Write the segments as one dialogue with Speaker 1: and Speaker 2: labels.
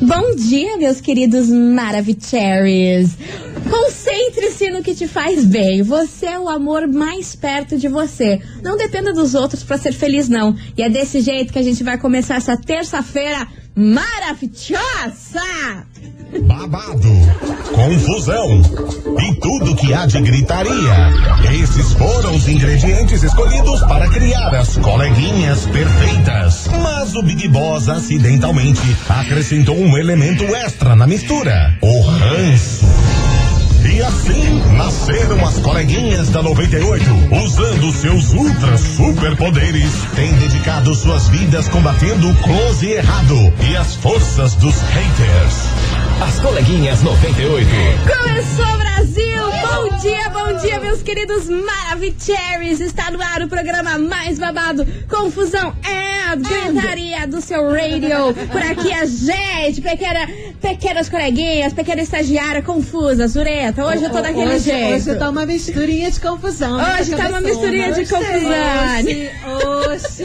Speaker 1: Bom dia, meus queridos Maravicheries. Concentre-se no que te faz bem. Você é o amor mais perto de você. Não dependa dos outros para ser feliz, não. E é desse jeito que a gente vai começar essa terça-feira maravilhosa!
Speaker 2: babado, confusão e tudo que há de gritaria. Esses foram os ingredientes escolhidos para criar as coleguinhas perfeitas. Mas o Big Boss acidentalmente acrescentou um elemento extra na mistura: o ranço. E assim nasceram as coleguinhas da 98, usando seus ultra superpoderes, têm dedicado suas vidas combatendo o close errado e as forças dos haters.
Speaker 3: As coleguinhas 98.
Speaker 1: Começou Brasil! Bom dia, bom dia, meus queridos Maravicheries! Está no ar o programa mais babado, Confusão é a gritaria do seu radio. Por aqui a gente, pequena, pequenas coleguinhas, pequena estagiária confusa, Zureta. Hoje eu tô daquele
Speaker 4: hoje,
Speaker 1: jeito.
Speaker 4: Hoje tá uma misturinha de confusão. né,
Speaker 1: Hoje tá uma misturinha de confusão.
Speaker 4: Oxi, oxi.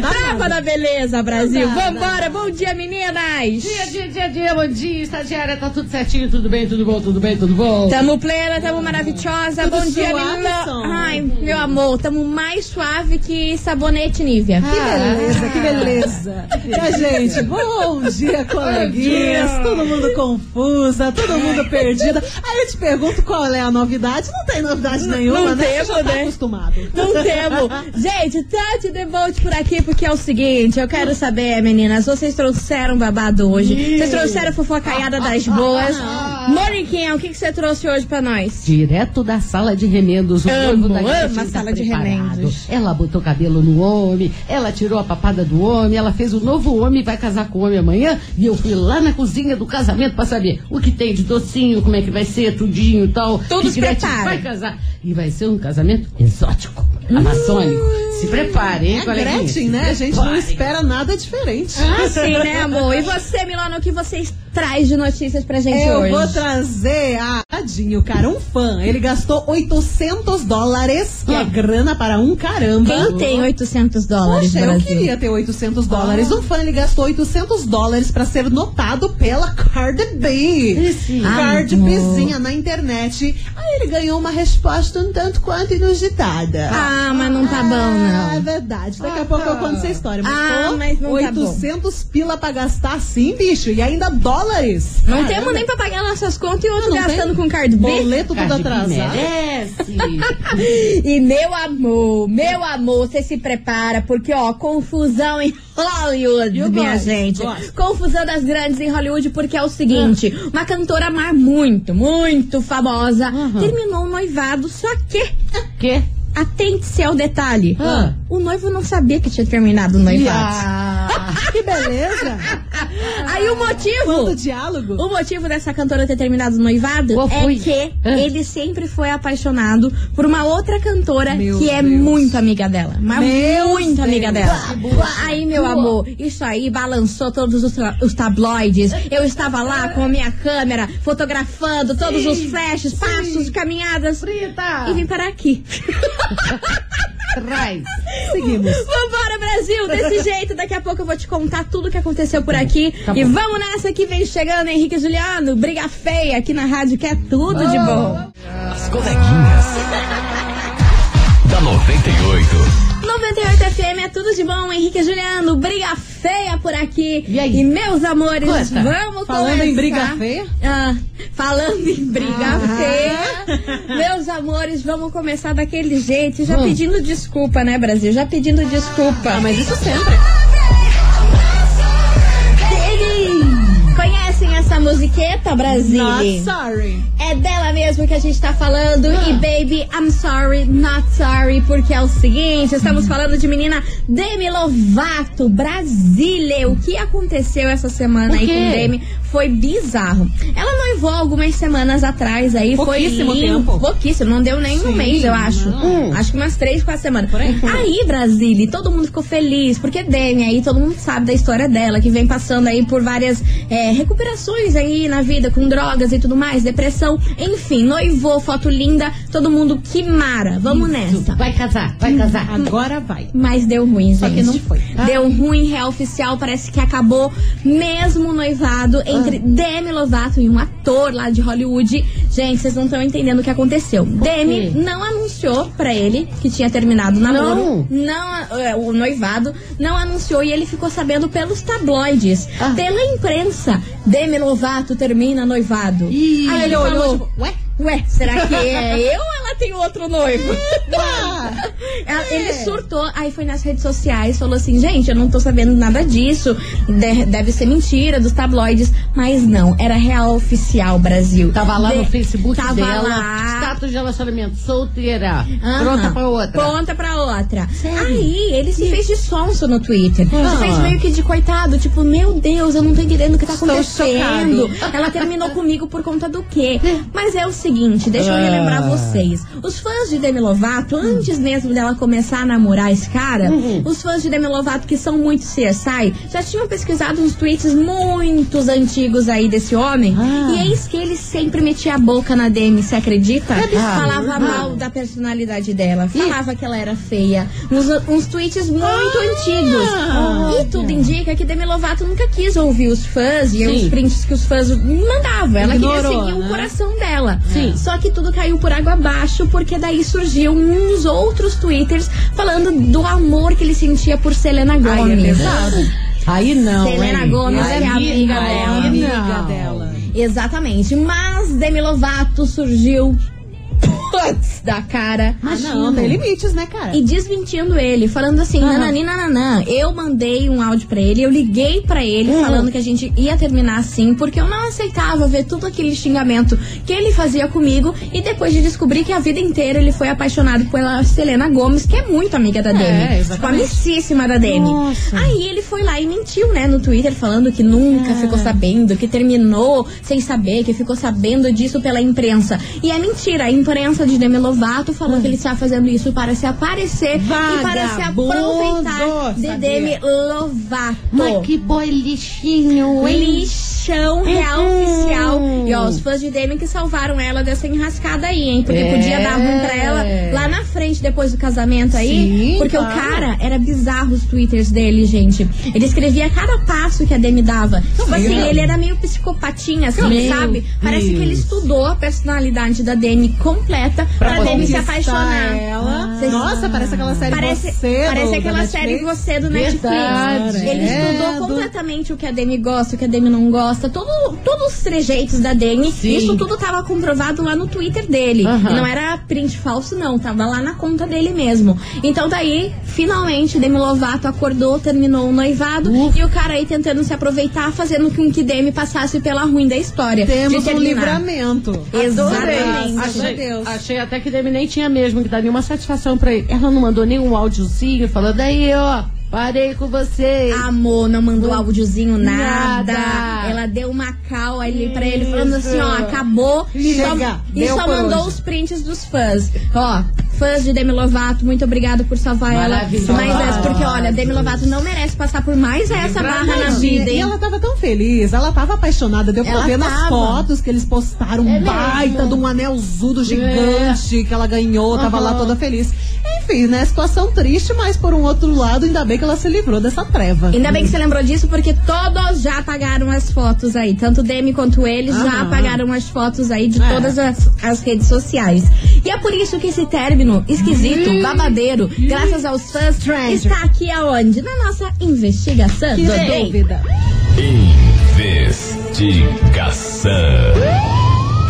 Speaker 1: Trava da beleza, Brasil! Vambora! Bom dia, meninas!
Speaker 4: Dia, dia, dia, dia, bom dia, estagiária, tá tudo certinho, tudo bem, tudo bom, tudo bem, tudo bom?
Speaker 1: Tamo plena, tamo maravilhosa.
Speaker 4: Tudo
Speaker 1: Bom dia,
Speaker 4: suave,
Speaker 1: menina.
Speaker 4: som.
Speaker 1: Ai, meu amor, tamo mais suave que sabonete Nívia.
Speaker 4: Que beleza, que beleza. E a gente, bom dia, coleguinhas. Todo mundo confusa, todo mundo perdido. Aí eu te pergunto qual é a novidade. Não tem novidade nenhuma,
Speaker 1: não
Speaker 4: né? Você já tá
Speaker 1: né?
Speaker 4: acostumado.
Speaker 1: Não temos. Gente, Tati Devolte por aqui, porque é o seguinte, eu quero saber, meninas, vocês trouxeram babado hoje? Vocês trouxeram fofocaiada das boas? Moniquinha, o que, que você trouxe hoje pra nós?
Speaker 5: Direto da sala de remendos, o
Speaker 1: Amo,
Speaker 5: noivo da
Speaker 1: amo a
Speaker 5: tá
Speaker 1: sala de
Speaker 5: preparado.
Speaker 1: remendos.
Speaker 5: Ela botou cabelo no homem, ela tirou a papada do homem, ela fez o novo homem, vai casar com o homem amanhã. E eu fui lá na cozinha do casamento pra saber o que tem de docinho, como é que vai ser, tudinho e tal.
Speaker 1: Tudo
Speaker 5: que vai casar. E vai ser um casamento exótico, amaçônico. Se preparem, hein,
Speaker 4: É? Gretchen, né? A gente não espera nada diferente.
Speaker 1: Ah, sim, né, amor? E você, Milano, o que você traz de notícias pra gente
Speaker 4: Eu
Speaker 1: hoje?
Speaker 4: vou trazer a Tadinho, cara, um fã. Ele gastou 800 dólares, que é grana para um caramba.
Speaker 1: Quem tem 800 dólares,
Speaker 4: Poxa, eu
Speaker 1: Brasil?
Speaker 4: queria ter 800 dólares. Um fã, ele gastou 800 dólares pra ser notado pela Cardi B. Cardi
Speaker 1: amor.
Speaker 4: Bzinha na internet. Aí ele ganhou uma resposta um tanto quanto inusitada.
Speaker 1: Ah, mas não tá bom,
Speaker 4: Ah, é
Speaker 1: não.
Speaker 4: verdade. Daqui a pouco eu conto essa história. Mas,
Speaker 1: Ah,
Speaker 4: pô,
Speaker 1: mas não tá bom.
Speaker 4: 800 pila pra gastar assim, bicho. E ainda dólares.
Speaker 1: Não
Speaker 4: Caramba.
Speaker 1: temos nem pra pagar nossas contas e outro
Speaker 4: Não
Speaker 1: gastando
Speaker 4: tem.
Speaker 1: com B.
Speaker 4: Boleto tudo atrasado.
Speaker 5: merece.
Speaker 1: E meu amor, meu amor, você se prepara, porque ó, confusão em Hollywood,
Speaker 4: Eu
Speaker 1: minha
Speaker 4: gosto,
Speaker 1: gente.
Speaker 4: gosto.
Speaker 1: Confusão das grandes em Hollywood, porque é o seguinte: uma cantora mar muito, muito famosa terminou o noivado, só que.
Speaker 5: que?
Speaker 1: Atente-se ao detalhe.
Speaker 5: Ah.
Speaker 1: O noivo não sabia que tinha terminado o noivado.
Speaker 5: Ah,
Speaker 4: Que beleza.
Speaker 1: Aí o motivo.
Speaker 4: Quanto diálogo.
Speaker 1: O motivo dessa cantora ter terminado o noivado
Speaker 5: Qual
Speaker 1: é que
Speaker 5: Ah.
Speaker 1: ele sempre foi apaixonado por uma outra cantora
Speaker 4: Meu
Speaker 1: que é
Speaker 4: Deus.
Speaker 1: muito amiga dela. Mas
Speaker 4: Meu
Speaker 1: muito amiga
Speaker 4: Deus.
Speaker 1: dela. Aí, meu amor, isso aí balançou todos os, os tabloides. Eu estava lá com a minha câmera, fotografando todos os flashes, passos, caminhadas. E vim parar aqui.
Speaker 5: traz.
Speaker 4: Seguimos.
Speaker 1: Vambora, Brasil! Desse jeito, daqui a pouco eu vou te contar tudo o que aconteceu por aqui.
Speaker 5: Tá
Speaker 1: e vamos nessa que vem chegando, Henrique e Juliano. Briga feia aqui na rádio, que é tudo de bom.
Speaker 3: As coleguinhas. da 98.
Speaker 1: 98 FM é tudo de bom, Henrique e Juliano. Briga feia por aqui.
Speaker 5: E aí?
Speaker 1: meus amores,
Speaker 5: Conta.
Speaker 1: vamos
Speaker 4: Falando
Speaker 1: começar.
Speaker 4: em briga feia?
Speaker 1: Ah, falando em briga
Speaker 4: Ah.
Speaker 1: feia. Meus amores, vamos começar daquele jeito. Já pedindo desculpa, né, Brasil? Já pedindo desculpa.
Speaker 4: Ah, mas isso sempre.
Speaker 1: Musiqueta, Brasil?
Speaker 4: Not sorry.
Speaker 1: É dela mesmo que a gente tá falando. E baby, I'm sorry, not sorry. Porque é o seguinte, estamos falando de menina Demi Lovato, Brasília. O que aconteceu essa semana aí com Demi foi bizarro. Ela noivou algumas semanas atrás aí.
Speaker 4: Pouquíssimo
Speaker 1: foi lindo,
Speaker 4: tempo.
Speaker 1: Pouquíssimo, não deu nem um
Speaker 4: Sim,
Speaker 1: mês, eu acho.
Speaker 4: não.
Speaker 1: Acho que umas três, quatro semanas.
Speaker 4: aí.
Speaker 1: Aí, Brasília, todo mundo ficou feliz. Porque Demi aí, todo mundo sabe da história dela, que vem passando aí por várias é, recuperações aí na vida, com drogas e tudo mais, depressão. Enfim, noivou, foto linda, todo mundo que mara. Vamos nessa.
Speaker 5: Vai casar, vai casar.
Speaker 4: Agora vai.
Speaker 1: Mas deu ruim, gente.
Speaker 4: Só que não foi.
Speaker 1: Deu ruim, real oficial. Parece que acabou mesmo noivado entre Demi Lovato e um ator lá de Hollywood. Gente, vocês não estão entendendo o que aconteceu. Demi não anunciou pra ele que tinha terminado o namoro. Não. é, o noivado. Não anunciou e ele ficou sabendo pelos tabloides.
Speaker 5: Ah.
Speaker 1: Pela imprensa. Demi Lovato termina noivado.
Speaker 4: Ih,
Speaker 1: Aí ele
Speaker 4: olhou, tipo, ué?
Speaker 1: Ué, será que é eu ou ela tem outro noivo? Ela- Ele surtou, aí foi nas redes sociais, falou assim, gente, eu não tô sabendo nada disso, de- deve ser mentira dos tabloides, mas não, era real oficial Brasil.
Speaker 5: Tava lá
Speaker 1: De-
Speaker 5: no Facebook
Speaker 1: tava
Speaker 5: dela.
Speaker 1: lá.
Speaker 5: Status de relacionamento, solteira.
Speaker 1: Aham.
Speaker 5: Pronta pra outra.
Speaker 1: Pronta pra outra. Aí ele se fez de sonso no Twitter.
Speaker 5: Ah.
Speaker 1: Se fez meio que de coitado, tipo, meu Deus, eu não tô entendendo o que tá
Speaker 4: Estou
Speaker 1: acontecendo. Ela terminou comigo por conta do quê? Mas é o seguinte, deixa eu relembrar
Speaker 5: Ah.
Speaker 1: vocês. Os fãs de Demi Lovato, antes mesmo dela começar a namorar esse cara,
Speaker 5: Uhum.
Speaker 1: os fãs de Demi Lovato que são muito CSI, já tinham pesquisado uns tweets muitos antigos aí desse homem.
Speaker 5: Ah.
Speaker 1: E eis que ele sempre metia a boca na Demi, você acredita?
Speaker 5: Ah.
Speaker 1: Falava
Speaker 5: Ah.
Speaker 1: mal da personalidade dela, falava que ela era feia. Uns, uns tweets muito antigos. E tudo indica que Demi Lovato nunca quis ouvir os fãs e
Speaker 5: Sim.
Speaker 1: os prints que os fãs mandavam. Ela queria
Speaker 4: Ignorou,
Speaker 1: seguir o
Speaker 4: né?
Speaker 1: coração dela.
Speaker 5: Sim.
Speaker 1: Só que tudo caiu por água abaixo, porque daí surgiu uns outros twitters falando do amor que ele sentia por Selena
Speaker 4: Ai, é
Speaker 1: Gomes.
Speaker 4: pesado.
Speaker 5: Aí não,
Speaker 1: Selena
Speaker 5: hein?
Speaker 1: Gomes é amiga
Speaker 5: não,
Speaker 1: dela.
Speaker 4: Amiga dela.
Speaker 1: Exatamente. Mas Demi Lovato surgiu putz, da cara.
Speaker 4: Ah, não, tem limites, né, cara?
Speaker 1: E desmentindo ele, falando assim,
Speaker 4: Aham.
Speaker 1: nanani, nananã. Eu mandei um áudio pra ele, eu liguei pra ele
Speaker 4: Hum.
Speaker 1: falando que a gente ia terminar assim, porque eu não aceitava ver tudo aquele xingamento que ele fazia comigo. E depois de descobrir que a vida inteira ele foi apaixonado pela Selena Gomes, que é muito amiga da Demi.
Speaker 4: É,
Speaker 1: tipo,
Speaker 4: exatamente.
Speaker 1: amicíssima da Demi.
Speaker 4: Nossa.
Speaker 1: Aí ele foi lá e mentiu, né, no Twitter, falando que nunca
Speaker 4: Ah.
Speaker 1: ficou sabendo, que terminou sem saber, que ficou sabendo disso pela imprensa. E é mentira, a imprensa de Demi Lovato falou que ele está fazendo isso para se aparecer e para se
Speaker 4: Vagabundo,
Speaker 1: aproveitar de
Speaker 4: sabia.
Speaker 1: Demi Lovato.
Speaker 5: Mas que boy lixinho, hein?
Speaker 1: Lixão real
Speaker 5: Uhum.
Speaker 1: oficial. E ó, os fãs de Demi que salvaram ela dessa enrascada aí, hein? Porque
Speaker 5: É.
Speaker 1: podia dar ruim pra ela lá na frente, depois do casamento aí.
Speaker 4: Sim,
Speaker 1: porque
Speaker 4: claro.
Speaker 1: o cara era bizarro os twitters dele, gente. Ele escrevia cada passo que a Demi dava. Tipo assim, ele era meio psicopatinha, assim,
Speaker 5: Meu
Speaker 1: sabe? Parece que ele estudou a personalidade da Demi completa pra, Demi se apaixonar.
Speaker 4: Ela.
Speaker 1: Vocês-
Speaker 4: Nossa, parece aquela série
Speaker 1: Parece,
Speaker 4: Você
Speaker 1: parece
Speaker 4: do-
Speaker 1: aquela série
Speaker 4: Netflix.
Speaker 1: Você do
Speaker 5: Verdade.
Speaker 1: Netflix. Ele
Speaker 4: Credo.
Speaker 1: estudou completamente o que a Demi gosta, o que a Demi não gosta, todo, todos os trejeitos da Demi.
Speaker 5: Sim.
Speaker 1: Isso tudo tava comprovado lá no Twitter dele. E não era print falso, não. Tava lá na conta dele mesmo. Então daí, finalmente, Demi Lovato acordou, terminou o noivado. E o cara aí tentando se aproveitar, fazendo com que Demi passasse pela ruim da história.
Speaker 4: Temos
Speaker 1: de
Speaker 4: um livramento.
Speaker 1: Exatamente.
Speaker 5: Achei,
Speaker 4: Deus.
Speaker 5: achei até que Demi nem tinha mesmo que dar nenhuma satisfação pra ele. Ela não mandou nenhum áudiozinho falando aí, ó, parei com você.
Speaker 1: Amor, não mandou áudiozinho, nada.
Speaker 5: Nada.
Speaker 1: Ela deu uma cal ali pra ele, falando assim, ó, acabou. E só,
Speaker 4: Chega,
Speaker 1: e só mandou
Speaker 4: hoje.
Speaker 1: os prints dos fãs. Ó, fãs de Demi Lovato, muito obrigada por salvar ela. Mas essa, porque olha, Demi Lovato não merece passar por mais essa barra na vida,
Speaker 4: E
Speaker 1: hein?
Speaker 4: ela tava tão feliz, ela tava apaixonada. Deu pra ver nas fotos que eles postaram
Speaker 1: É
Speaker 4: baita
Speaker 1: mesmo.
Speaker 4: de um anelzudo gigante que ela ganhou, tava lá
Speaker 5: Aham.
Speaker 4: toda feliz. Enfim, né? Situação triste, mas por um outro lado, ainda bem que ela se livrou dessa treva.
Speaker 1: Ainda bem que você lembrou disso, porque todos já apagaram as fotos aí. Tanto Demi quanto ele já
Speaker 4: Aham.
Speaker 1: apagaram as fotos aí de
Speaker 4: É.
Speaker 1: todas as, as redes sociais. E é por isso que esse término esquisito, babadeiro, graças aos fãs, está aqui aonde? Na nossa investigação
Speaker 4: Que
Speaker 1: do Day.
Speaker 4: dúvida.
Speaker 3: Investigação.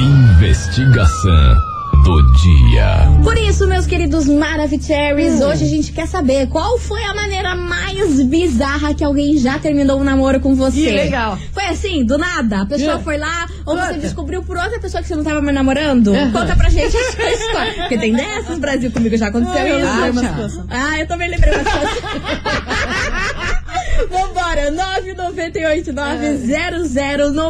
Speaker 3: Investigação do dia.
Speaker 1: Por isso, meus queridos Maravicheries, hoje a gente quer saber qual foi a maneira mais bizarra que alguém já terminou um namoro com você.
Speaker 5: Que legal.
Speaker 1: Foi assim, do nada? A pessoa
Speaker 5: É.
Speaker 1: foi lá, ou você descobriu por outra pessoa que você não tava mais namorando?
Speaker 5: Aham.
Speaker 1: Conta pra gente a sua história. Porque tem dessas, Brasil, comigo já aconteceu isso. Ah,
Speaker 4: situação.
Speaker 1: Ah, eu também lembrei uma situação. Vambora,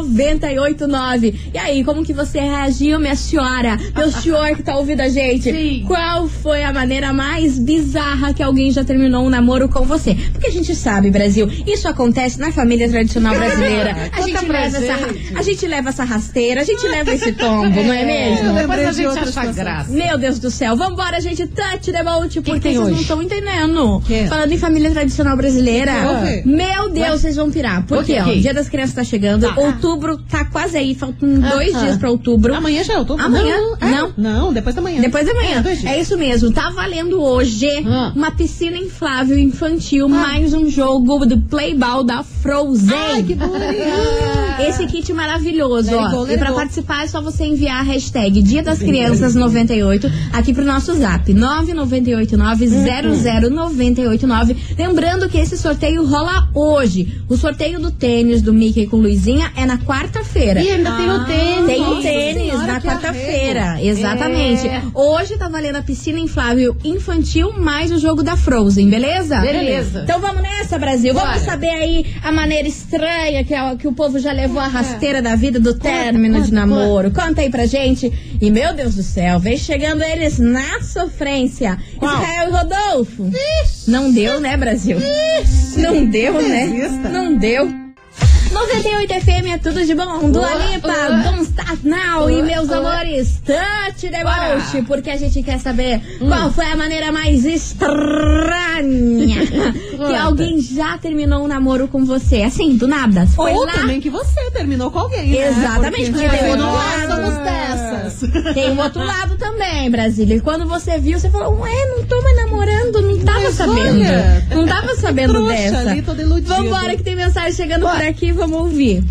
Speaker 1: 998900989. E aí, como que você reagiu, minha senhora? Meu senhor que tá ouvindo a gente?
Speaker 5: Sim.
Speaker 1: Qual foi a maneira mais bizarra que alguém já terminou um namoro com você? Porque a gente sabe, Brasil, isso acontece na família tradicional brasileira. A gente, leva essa,
Speaker 5: gente.
Speaker 1: a gente leva essa rasteira, a gente leva esse tombo, não é mesmo?
Speaker 4: lembrei
Speaker 5: Depois a gente acha graça.
Speaker 1: Meu Deus do céu, vambora, gente, touch the boat, porque vocês não
Speaker 5: hoje?
Speaker 1: estão entendendo.
Speaker 4: Quê?
Speaker 1: Falando em família tradicional brasileira, meu Deus, vocês vão pirar. Ó,
Speaker 5: quê?
Speaker 1: o Dia das Crianças tá chegando, outubro tá quase aí, faltam dois
Speaker 5: Aham.
Speaker 1: dias pra outubro.
Speaker 4: Amanhã já é outubro?
Speaker 1: Amanhã?
Speaker 4: Não, é?
Speaker 1: Não.
Speaker 4: Não, depois da manhã.
Speaker 1: Depois da manhã.
Speaker 4: É.
Speaker 1: É isso mesmo. Tá valendo hoje
Speaker 5: Ah.
Speaker 1: uma piscina inflável infantil, mais um jogo do Playball da Frozen.
Speaker 4: Ai, que.
Speaker 1: Esse kit maravilhoso, ó.
Speaker 4: go,
Speaker 1: e pra
Speaker 4: go.
Speaker 1: participar é só você enviar a hashtag Dia das Crianças 98 aqui pro nosso zap 998900989. Lembrando que esse sorteio rola hoje. O sorteio do tênis do Mickey com Luizinha é na quarta-feira.
Speaker 5: E ainda tem o tênis.
Speaker 1: Tem o tênis na quarta-feira, exatamente.
Speaker 5: É.
Speaker 1: Hoje tá valendo a piscina inflável infantil mais o jogo da Frozen, beleza?
Speaker 5: Beleza.
Speaker 1: Então vamos nessa, Brasil. Vamos
Speaker 5: Bora.
Speaker 1: saber aí a maneira estranha que, a- que o povo já levou a rasteira da vida do término de namoro. Conta aí pra gente. E meu Deus do céu, vem chegando eles na sofrência.
Speaker 4: Qual?
Speaker 1: Israel e Rodolfo. Não deu, né, Brasil? Não deu, né?
Speaker 4: Desista.
Speaker 1: Não deu. 98 FM é tudo de bom. Dua
Speaker 5: Boa,
Speaker 1: Lipa,
Speaker 5: boa.
Speaker 1: Don't Start Now. E meus amores, touch the
Speaker 5: Bora.
Speaker 1: boat. Porque a gente quer saber
Speaker 5: Hum.
Speaker 1: qual foi a maneira mais estranha que alguém já terminou um namoro com você. Assim, do nada. Foi
Speaker 4: Ou
Speaker 1: lá.
Speaker 4: também que você terminou com alguém, né?
Speaker 1: Exatamente, porque tem outro lado.
Speaker 4: somos dessas.
Speaker 1: Tem o outro lado também, Brasília. E quando você viu, você falou, ué, não tô mais namorando, não tava
Speaker 4: Mas
Speaker 1: sabendo.
Speaker 4: olha,
Speaker 1: não tava sabendo
Speaker 4: trouxa
Speaker 1: dessa.
Speaker 4: ali, toda iludida.
Speaker 1: Vambora que tem mensagem chegando por aqui, vamos ouvir.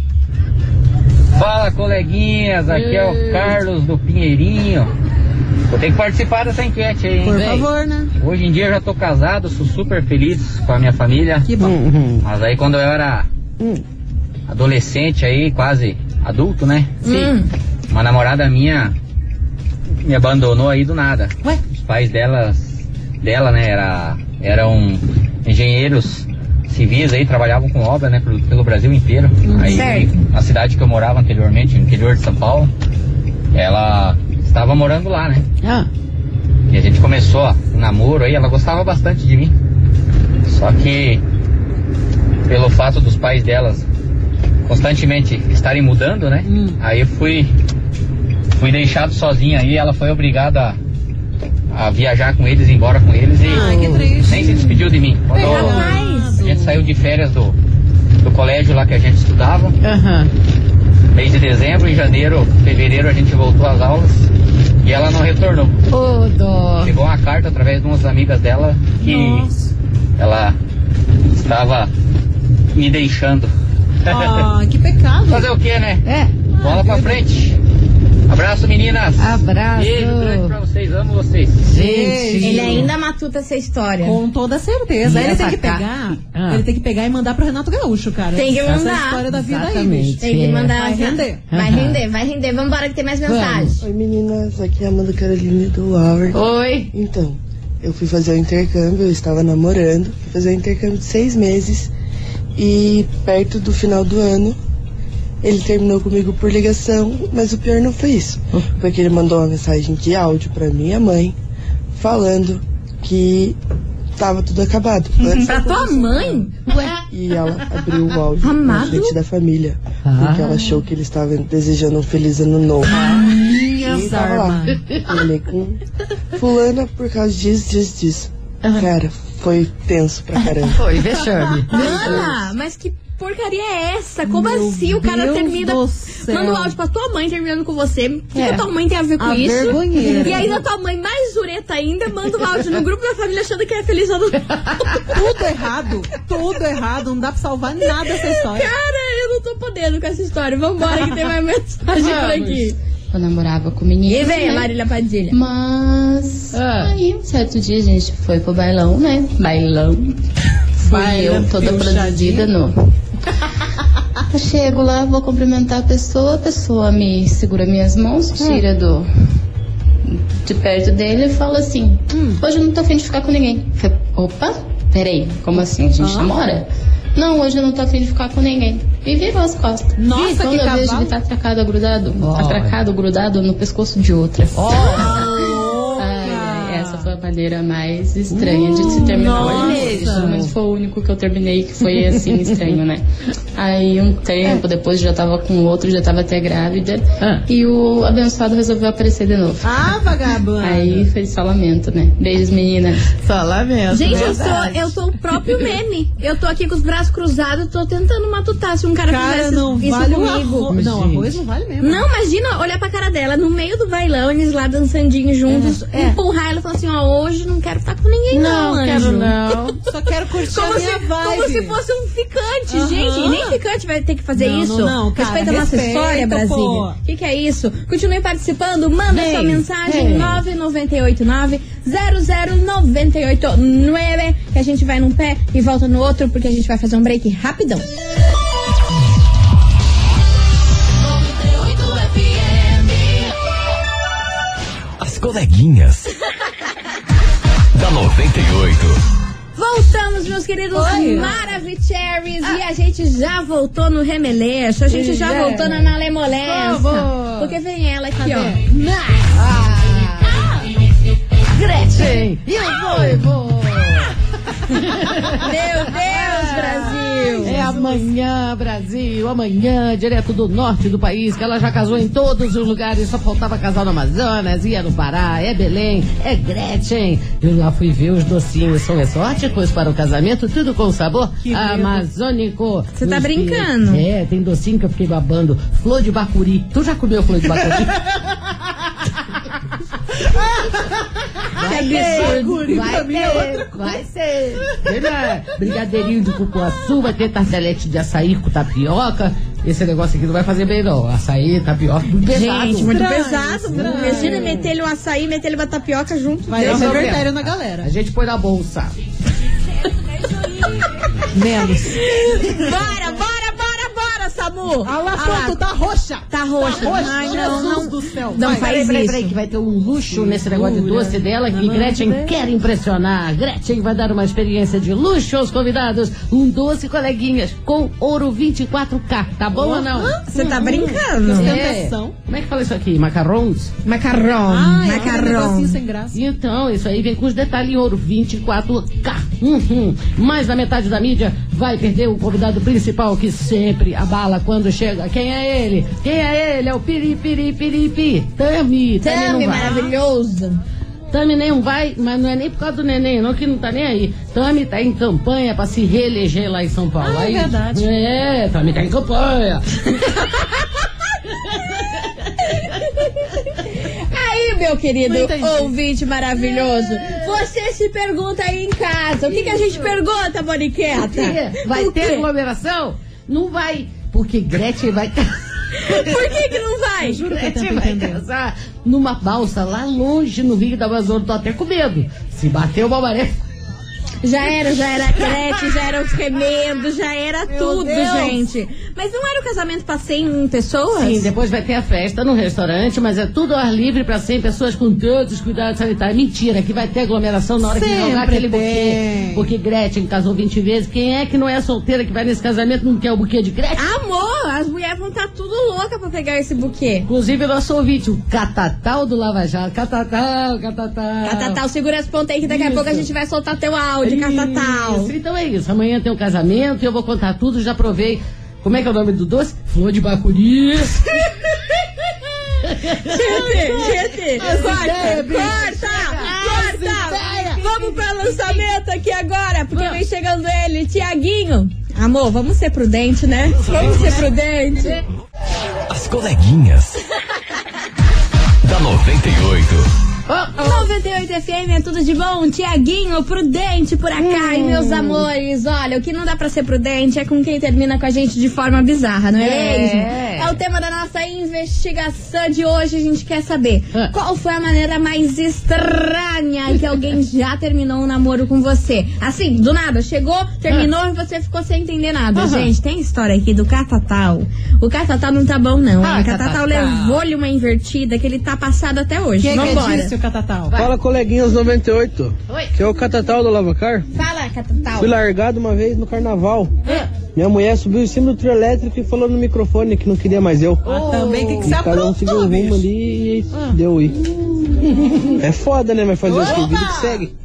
Speaker 6: Fala coleguinhas, aqui é o Carlos do Pinheirinho. Vou ter que participar dessa enquete aí,
Speaker 4: Por
Speaker 6: hein?
Speaker 5: Vem.
Speaker 4: favor, né?
Speaker 6: Hoje em dia eu já tô casado, sou super feliz com a minha família.
Speaker 4: Que bom.
Speaker 6: Mas aí quando eu era adolescente aí, quase adulto, né?
Speaker 1: Hum.
Speaker 6: Uma namorada minha me abandonou aí do nada.
Speaker 4: Ué?
Speaker 6: Os pais delas, dela, né, era, eram engenheiros civis aí, trabalhavam com obra, né, pelo, pelo Brasil inteiro. aí,
Speaker 1: certo.
Speaker 6: na cidade que eu morava anteriormente, no interior de São Paulo, ela estava morando lá, né?
Speaker 5: Ah,
Speaker 6: E a gente começou ó, um namoro aí, ela gostava bastante de mim. Só que pelo fato dos pais delas constantemente estarem mudando, né? Aí eu fui fui deixado sozinha aí, ela foi obrigada a, viajar com eles, embora com eles e
Speaker 4: Ai, que triste.
Speaker 6: nem se despediu de mim. Quando a gente saiu de férias do, do colégio lá que a gente estudava,
Speaker 5: aham.
Speaker 6: mês de dezembro, em janeiro, fevereiro a gente voltou às aulas e ela não retornou.
Speaker 5: Ô, dó.
Speaker 6: Chegou uma carta através de umas amigas dela que
Speaker 4: Nossa.
Speaker 6: ela estava me deixando.
Speaker 4: Ah, que pecado.
Speaker 6: Fazer o que, né?
Speaker 5: É,
Speaker 6: Bola pra frente. Abraço, meninas.
Speaker 5: Abraço.
Speaker 6: Beijo grande pra vocês. Amo vocês.
Speaker 5: gente.
Speaker 1: Ele ainda matuta essa história.
Speaker 4: Com toda certeza. Ele tem que pegar.
Speaker 5: Ah.
Speaker 4: Ele tem que pegar e mandar pro Renato Gaúcho, cara.
Speaker 1: Tem que
Speaker 4: Essa é
Speaker 1: mandar.
Speaker 4: a história da vida aí,
Speaker 5: Exatamente.
Speaker 4: bicho.
Speaker 1: Tem que mandar.
Speaker 4: Vai render.
Speaker 1: Vai
Speaker 5: Aham.
Speaker 1: render, vai render. Vambora que tem mais
Speaker 5: Vamos.
Speaker 1: mensagem.
Speaker 7: Oi meninas, aqui é a Amanda Caroline do Howard.
Speaker 5: Oi.
Speaker 7: Então, eu fui fazer o intercâmbio, eu estava namorando, fui fazer o intercâmbio de seis meses e perto do final do ano ele terminou comigo por ligação, mas o pior não foi isso. Foi que ele mandou uma mensagem de áudio pra minha mãe falando que tava tudo acabado. Antes
Speaker 1: Pra tua mãe?
Speaker 7: e ela abriu o áudio na
Speaker 1: Amado?
Speaker 7: frente da família.
Speaker 5: Ah.
Speaker 7: Porque ela achou que ele estava desejando um feliz ano novo.
Speaker 4: Minha
Speaker 7: E tava lá. Falei com fulana por causa disso, disso, disso. Cara, foi tenso pra caramba.
Speaker 5: Foi, vexame.
Speaker 1: Mana, mas que porcaria é essa? Como
Speaker 4: Meu
Speaker 1: assim o cara
Speaker 4: Deus
Speaker 1: termina. Manda um áudio pra tua mãe terminando com você. O que,
Speaker 5: É.
Speaker 1: que a tua mãe tem a ver com
Speaker 4: A
Speaker 1: isso?
Speaker 4: vergonheira.
Speaker 1: E aí a tua mãe, mais zureta ainda, manda um áudio no grupo da família achando que é feliz ano novo.
Speaker 4: Tudo errado. Tudo errado. Não dá pra salvar nada dessa história.
Speaker 1: Cara, eu não tô podendo com essa história. Vambora que tem mais mensagem por aqui.
Speaker 8: Eu namorava com menino.
Speaker 1: E vem,
Speaker 8: né?
Speaker 1: Marília Padilha.
Speaker 8: Mas
Speaker 5: Ah.
Speaker 8: aí, um certo dia a gente foi pro bailão, né? Bailão. Fui eu toda produzida no. Eu chego lá, vou cumprimentar a pessoa, a pessoa me segura minhas mãos, tira do. de perto dele e fala assim: Hoje eu não tô afim de ficar com ninguém. Falei, opa, peraí, como assim? A gente namora? Não, hoje eu não tô afim de ficar com ninguém. E virou as costas.
Speaker 4: Nossa,
Speaker 8: e quando
Speaker 4: que
Speaker 8: eu vejo
Speaker 4: cavalo.
Speaker 8: ele tá atracado, grudado, atracado, grudado no pescoço de outra. Ai, maneira mais estranha de se terminar o
Speaker 4: nossa.
Speaker 8: beijo. Mas foi o único que eu terminei que foi assim estranho, né? Aí um tempo depois já tava com outro, já tava até grávida.
Speaker 5: Ah.
Speaker 8: E o abençoado resolveu aparecer de novo.
Speaker 4: Ah, vagabunda.
Speaker 8: Aí foi só lamento, né? Beijos, meninas.
Speaker 4: Só lamento.
Speaker 1: Gente, eu sou, eu sou o próprio meme. Eu tô aqui com os braços cruzados, tô tentando matutar se um cara,
Speaker 4: Cara,
Speaker 1: fizesse
Speaker 4: não
Speaker 1: isso
Speaker 4: vale o
Speaker 1: comigo.
Speaker 4: arroz. Não, arroz não vale mesmo.
Speaker 1: Não, imagina olhar pra cara dela no meio do bailão, eles lá dançandinho juntos, empurrar ela e falar assim: ó, hoje não quero estar com ninguém, não,
Speaker 5: Não,
Speaker 1: anjo.
Speaker 5: quero não.
Speaker 4: Só quero curtir
Speaker 1: Como
Speaker 4: a
Speaker 1: se,
Speaker 4: minha vibe.
Speaker 1: como se fosse um ficante,
Speaker 4: Aham.
Speaker 1: gente. E nem ficante vai ter que fazer
Speaker 4: Não,
Speaker 1: isso.
Speaker 4: não, não, cara,
Speaker 1: Respeita a nossa
Speaker 4: respeita,
Speaker 1: história, Brasília.
Speaker 4: pô.
Speaker 1: O que, que é isso? Continue participando, manda
Speaker 5: Vem,
Speaker 1: sua mensagem
Speaker 5: vem.
Speaker 1: 9989 00989 que a gente vai num pé e volta no outro, porque a gente vai fazer um break rapidão.
Speaker 3: As coleguinhas. Da 98.
Speaker 1: Voltamos, meus queridos
Speaker 4: Oi.
Speaker 1: Maravicheries, e a gente já voltou no remeleixo, a gente já
Speaker 5: É.
Speaker 1: voltou na
Speaker 5: favor.
Speaker 1: Porque vem ela aqui, ó.
Speaker 5: Gretchen! E eu vou, eu vou!
Speaker 1: Meu Deus, Brasil!
Speaker 5: É amanhã, Brasil, amanhã, direto do norte do país, que ela já casou em todos os lugares, só faltava casar no Amazonas, ia no Pará, é Belém, é Gretchen. Eu lá fui ver os docinhos, são exóticos para o casamento, tudo com sabor
Speaker 4: Que
Speaker 5: amazônico.
Speaker 1: Você tá brincando?
Speaker 5: É, tem docinho que eu fiquei babando. Flor de bacuri. Tu já comeu flor de bacuri?
Speaker 1: Que absurdo!
Speaker 4: Guri,
Speaker 5: Vai
Speaker 4: é outra
Speaker 5: ter, vai ser. Brigadeirinho de cupuaçu, vai ter tartelete de açaí com tapioca. Esse negócio aqui não vai fazer bem, não. Açaí, tapioca, muito pesado.
Speaker 1: Gente, muito
Speaker 4: Estranho,
Speaker 1: pesado.
Speaker 4: estranho.
Speaker 1: Imagina meter-lhe um açaí, meter-lhe uma tapioca junto.
Speaker 4: Vai dar um revertério na galera.
Speaker 5: A gente põe na bolsa.
Speaker 4: Menos.
Speaker 1: Bora, Samu!
Speaker 4: A lá,
Speaker 1: Ah
Speaker 4: tá roxa.
Speaker 1: Tá roxa.
Speaker 4: Tá roxa.
Speaker 1: Ai, não,
Speaker 4: Jesus
Speaker 1: não.
Speaker 4: do céu.
Speaker 1: Não
Speaker 4: Vai,
Speaker 1: faz
Speaker 5: Peraí, peraí,
Speaker 1: isso.
Speaker 5: peraí, que vai ter um luxo nesse negócio de doce dela que
Speaker 4: Não, não,
Speaker 5: Gretchen
Speaker 4: não.
Speaker 5: quer impressionar. Gretchen vai dar uma experiência de luxo aos convidados. Um doce, coleguinhas, com ouro 24K. Tá bom ou não?
Speaker 1: Você tá brincando?
Speaker 4: Ostentação.
Speaker 5: Como é que fala isso aqui? Macarrons?
Speaker 1: Macarrão,
Speaker 4: aquele
Speaker 1: macarrão.
Speaker 4: negocinho sem graça.
Speaker 5: Então, isso aí vem com os detalhes em ouro, 24K. Uhum. Mais da metade da mídia vai perder o convidado principal que sempre abala quando chega. Quem é ele? Quem é ele? É o Piri Piri Piri Pi. Tami. Tami
Speaker 1: maravilhoso.
Speaker 5: Tami nem vai, mas não é nem por causa do neném, não, que não tá nem aí. Tami tá em campanha pra se reeleger lá em São Paulo.
Speaker 4: Ah, é
Speaker 5: aí,
Speaker 4: verdade.
Speaker 5: É, Tami tá em campanha.
Speaker 1: Aí, meu querido ouvinte maravilhoso, você se pergunta aí em casa, o que, que a gente pergunta, Moniqueta?
Speaker 5: Que? Vai
Speaker 1: O
Speaker 5: ter
Speaker 1: quê?
Speaker 5: aglomeração? Não vai, porque Gretchen vai
Speaker 1: Por que que não vai?
Speaker 4: Juro que eu
Speaker 5: Gretchen
Speaker 4: tento
Speaker 5: vai
Speaker 4: entender.
Speaker 5: casar numa balsa lá longe no Rio da Amazônia. Tô até com medo. Se bater uma maré.
Speaker 1: Já era, já era crete, já era os remendos, já era tudo,
Speaker 4: Deus.
Speaker 1: gente. Mas não era o casamento pra 100 pessoas?
Speaker 5: Sim, depois vai ter a festa no restaurante, mas é tudo ao ar livre pra 100 pessoas com todos os cuidados sanitários. Mentira, que vai ter aglomeração na hora que
Speaker 4: Sempre
Speaker 5: jogar aquele buquê.
Speaker 4: tem.
Speaker 5: Porque Gretchen casou 20 vezes. Quem é que não é solteira que vai nesse casamento e não quer o buquê de Gretchen?
Speaker 1: Amor, as mulheres vão estar tudo louca pra pegar esse buquê.
Speaker 5: Inclusive o nosso ouvinte, o Catatal do Lava Jato. Catatal, Catatal.
Speaker 1: Catatal, segura as pontas aí que daqui a
Speaker 5: Isso.
Speaker 1: pouco a gente vai soltar teu áudio, Catatal.
Speaker 5: Isso, então é isso. Amanhã tem o casamento e eu vou contar tudo. Já provei. Como é que é o nome do doce? Flor de bacuri.
Speaker 1: Gente, gente, corta, corta, corta. Vamos para lançamento aqui agora, porque vem chegando ele, Tiaguinho. Amor, vamos ser prudente, né? Vamos ser prudente.
Speaker 3: As coleguinhas. da 98.
Speaker 1: 98 FM é tudo de bom. Tiaguinho, prudente por acá. E meus amores, olha, o que não dá pra ser prudente é com quem termina com a gente de forma bizarra, não é,
Speaker 5: É.
Speaker 1: mesmo? É o tema da nossa investigação de hoje. A gente quer saber
Speaker 5: Ah.
Speaker 1: qual foi a maneira mais estranha que alguém já terminou um namoro com você. Assim, do nada, chegou, terminou e você ficou sem entender nada. Gente, tem história aqui do Catatal. O Catatal não tá bom, não.
Speaker 5: Ah,
Speaker 1: o Catatal levou-lhe uma invertida que ele tá passado até hoje.
Speaker 4: Quem é que
Speaker 1: Vambora.
Speaker 4: Seu Catatal.
Speaker 9: Fala, coleguinhas 98.
Speaker 5: Oi.
Speaker 9: Que é o Catatal do Lavacar.
Speaker 1: Fala, Catatal.
Speaker 9: Fui largado uma vez no carnaval. Minha mulher subiu em cima do trio elétrico e falou no microfone que não queria mais eu.
Speaker 4: Ah, também tem que ser
Speaker 9: cada um seguiu o rumo ali e deu aí. É foda, né? Mas fazer o que? Vida que segue.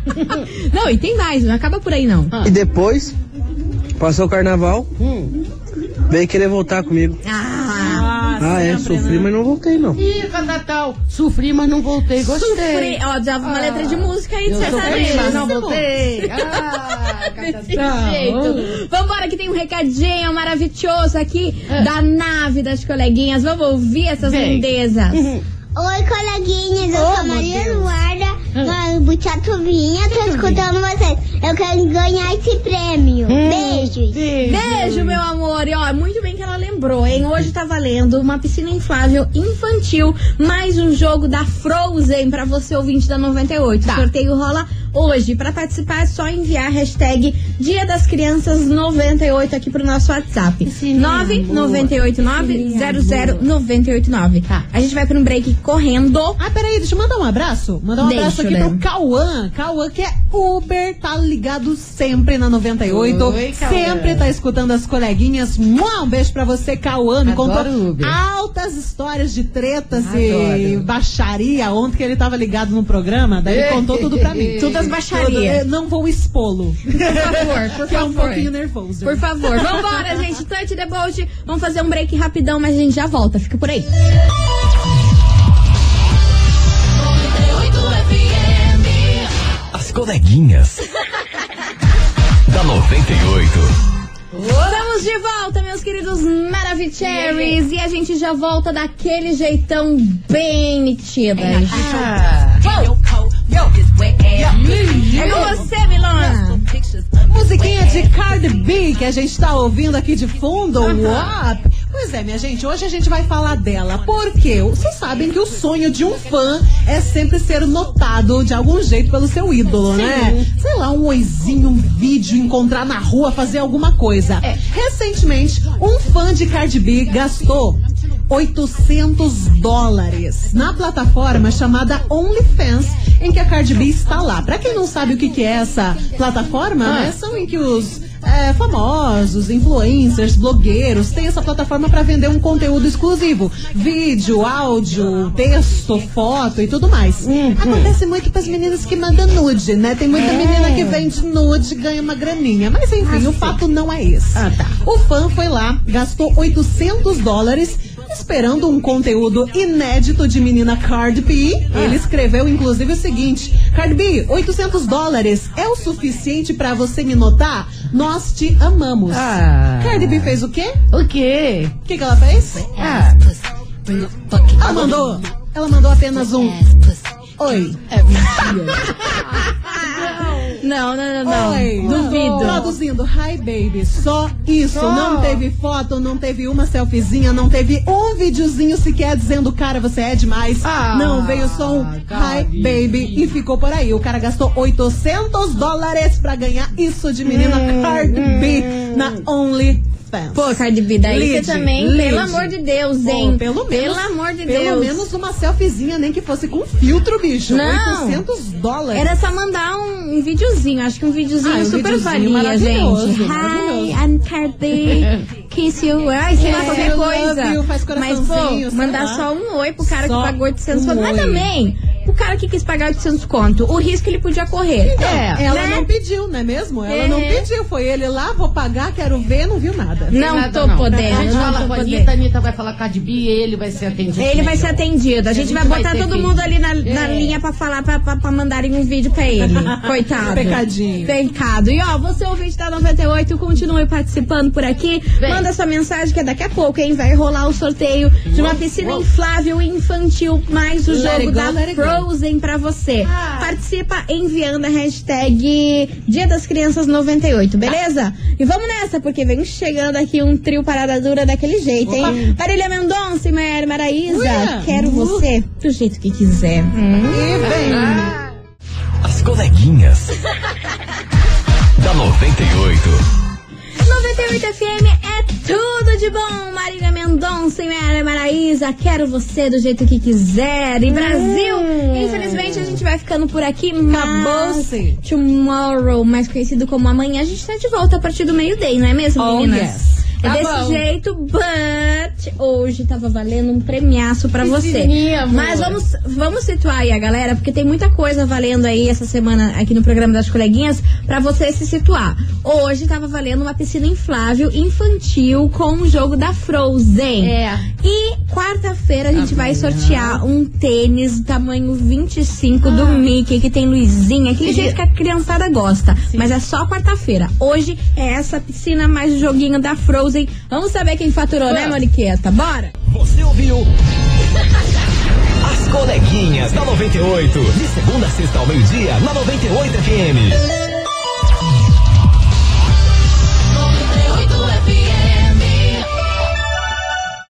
Speaker 1: Não, e tem mais, não acaba por aí não.
Speaker 9: E depois, passou o carnaval, veio querer voltar comigo.
Speaker 1: Ah,
Speaker 9: Ah, é, sofri,
Speaker 4: né?
Speaker 9: mas não voltei não.
Speaker 5: Ih, Catatal. Sofri, mas não voltei. Gostei.
Speaker 1: sofri. Ó, já uma letra de música aí de
Speaker 5: Eu sofri, mas não voltei. Ah,
Speaker 1: Desse jeito. Vambora, que tem um recadinho maravilhoso aqui
Speaker 5: É.
Speaker 1: da nave das coleguinhas. Vamos ouvir essas
Speaker 5: Vem.
Speaker 1: lindezas.
Speaker 10: Oi, coleguinhas, eu
Speaker 1: Oh,
Speaker 10: sou Maria
Speaker 1: Deus.
Speaker 10: Eduarda, do Buchatuvinha, tô escutando vocês. Eu quero ganhar esse prêmio. Beijos.
Speaker 1: Beijo, meu amor. E ó, muito bem lembrou, hein? Hoje tá valendo uma piscina inflável infantil, mais um jogo da Frozen pra você, ouvinte da 98.
Speaker 5: Tá.
Speaker 1: O sorteio rola hoje. Pra participar é só enviar a hashtag Dia das Crianças 98 aqui pro nosso WhatsApp. 998900989.
Speaker 5: Tá.
Speaker 1: A gente vai pra um break correndo.
Speaker 4: Ah, peraí, deixa eu mandar um abraço. Mandar um
Speaker 1: Deixa,
Speaker 4: abraço aqui
Speaker 1: Léo.
Speaker 4: pro Cauã. Cauã, que é Uber, tá ligado sempre na 98.
Speaker 5: Oi,
Speaker 4: sempre tá escutando as coleguinhas. Um beijo pra você, Cauã. Me
Speaker 5: Adoro
Speaker 4: contou
Speaker 5: Uber.
Speaker 4: altas histórias de tretas e
Speaker 5: Adoro.
Speaker 4: baixaria. Ontem que ele tava ligado no programa, daí ele contou tudo pra mim.
Speaker 1: Tudo as baixaria.
Speaker 4: Tudo- eu não vou expô-lo.
Speaker 1: Por favor, por
Speaker 4: que é um
Speaker 1: favor.
Speaker 4: pouquinho nervoso.
Speaker 1: Por favor, vambora, gente. Touch the boat. Vamos fazer um break rapidão, mas a gente já volta. Fica por aí.
Speaker 3: As coleguinhas. da 98.
Speaker 1: Estamos de volta, meus queridos Maravicheries. E a gente já volta daquele jeitão bem metidas.
Speaker 5: Ah.
Speaker 1: É com você, Milona.
Speaker 4: Musiquinha de Cardi B que a gente tá ouvindo aqui de fundo. Uap. Pois é, minha gente, hoje a gente vai falar dela. Porque vocês sabem que o sonho de um fã é sempre ser notado de algum jeito pelo seu ídolo, né? Sei lá, um oizinho, um vídeo, encontrar na rua, fazer alguma coisa. Recentemente, um fã de Cardi B gastou 800 dólares na plataforma chamada OnlyFans, em que a Cardi B está lá. Pra quem não sabe o que, que é essa plataforma, né, são em que os é, famosos, influencers, blogueiros têm essa plataforma para vender um conteúdo exclusivo: vídeo, áudio, texto, foto e tudo mais. Acontece muito para as meninas que mandam nude, né? Tem muita menina que vende nude e ganha uma graninha. Mas enfim, o fato não é esse. O fã foi lá, gastou 800 dólares esperando um conteúdo inédito de menina Cardi B. Ele escreveu inclusive o seguinte: Cardi B, 800 dólares é o suficiente pra você me notar? Nós te amamos.
Speaker 5: Ah.
Speaker 4: Cardi B fez o quê?
Speaker 5: O quê?
Speaker 4: O que, que ela fez?
Speaker 5: Ah.
Speaker 4: Ela mandou. Ela mandou apenas um. Oi.
Speaker 1: Não, não, não, não.
Speaker 4: Oi.
Speaker 1: Duvido.
Speaker 4: Traduzindo, hi baby, só isso. Não teve foto, não teve uma selfiezinha, não teve um videozinho sequer dizendo, cara, você é demais.
Speaker 5: Ah,
Speaker 4: não, veio só um hi baby e ficou por aí. O cara gastou 800 dólares pra ganhar isso de menina Cardi B na OnlyFans.
Speaker 1: Pô, Cardi B, daí você também, pelo amor de Deus,
Speaker 4: Pô,
Speaker 1: hein?
Speaker 4: pelo menos,
Speaker 1: amor de
Speaker 4: pelo
Speaker 1: Deus.
Speaker 4: menos uma selfiezinha, nem que fosse com filtro, bicho.
Speaker 1: Não.
Speaker 4: 800 dólares.
Speaker 1: Era só mandar um, um videozinho, acho que um videozinho
Speaker 4: Ah, um
Speaker 1: super
Speaker 4: videozinho
Speaker 1: valia, gente. Hi. I'm Cardi. Kiss you. Ai, sei lá,
Speaker 4: É,
Speaker 1: qualquer
Speaker 4: I love
Speaker 1: coisa.
Speaker 4: you,
Speaker 1: Mas, pô, mandar
Speaker 4: lá.
Speaker 1: só um oi pro cara
Speaker 4: Só
Speaker 1: que pagou 800
Speaker 4: um.
Speaker 1: Mas também, cara que quis pagar 800 conto, o risco ele podia correr.
Speaker 5: É.
Speaker 4: Ela
Speaker 1: né?
Speaker 4: não pediu, não é mesmo? Ela
Speaker 1: É.
Speaker 4: não pediu. Foi ele lá, vou pagar, quero ver, não viu nada.
Speaker 1: Não
Speaker 5: Nada
Speaker 1: tô
Speaker 5: não.
Speaker 1: podendo,
Speaker 5: A gente
Speaker 1: não
Speaker 5: fala com a. Anitta, a Anitta vai falar com a B e ele vai ser atendido.
Speaker 1: Ele vai ser atendido. A gente,
Speaker 5: gente
Speaker 1: vai
Speaker 5: vai
Speaker 1: botar todo mundo ali na, na
Speaker 5: É.
Speaker 1: linha pra falar, pra, pra, pra mandarem um vídeo pra ele. Coitado.
Speaker 4: Pecadinho.
Speaker 1: Pecado. E ó, você ouvinte da 98, continue participando por aqui.
Speaker 5: Vem.
Speaker 1: Manda sua mensagem que é daqui a pouco, hein? Vai rolar o sorteio de uma piscina inflável infantil, mais o jogo da
Speaker 4: go.
Speaker 1: Frozen pra você.
Speaker 5: Ah.
Speaker 1: Participa enviando a hashtag Dia das Crianças 98, beleza? E vamos nessa, porque vem chegando aqui um trio parada dura daquele jeito, hein? Marília Mendonça e Maiara Maraísa.
Speaker 4: Uia.
Speaker 1: Quero
Speaker 4: Uh.
Speaker 1: você do jeito que quiser. Hum.
Speaker 4: E vem.
Speaker 3: As coleguinhas. da 98.
Speaker 1: 98 FM é tudo de bom, Marília Mendonça e Mara Maraísa. Quero você do jeito que quiser. E Brasil, infelizmente a gente vai ficando por aqui, mas
Speaker 4: Acabou-se.
Speaker 1: tomorrow, mais conhecido como amanhã, a gente tá de volta a partir do meio-day, não é mesmo,
Speaker 4: Oh,
Speaker 1: meninas?
Speaker 4: yes.
Speaker 1: É
Speaker 5: Tá
Speaker 1: desse
Speaker 5: bom.
Speaker 1: jeito, but hoje tava valendo um premiaço pra você.
Speaker 5: Piscininha, amor.
Speaker 1: Mas vamos, vamos situar aí a galera, porque tem muita coisa valendo aí essa semana aqui no programa das coleguinhas pra você se situar. Hoje tava valendo uma piscina inflável infantil com o jogo da Frozen.
Speaker 5: É.
Speaker 1: E quarta-feira a gente vai sortear um tênis tamanho 25
Speaker 5: Ah.
Speaker 1: do Mickey, que tem luzinha, aquele jeito que a criançada gosta. Mas é só quarta-feira. Hoje é essa piscina mais o joguinho da Frozen. Vamos saber quem faturou, né, Moniqueta? Bora!
Speaker 3: Você ouviu? As coleguinhas da 98. De segunda a sexta ao meio-dia, na 98 FM.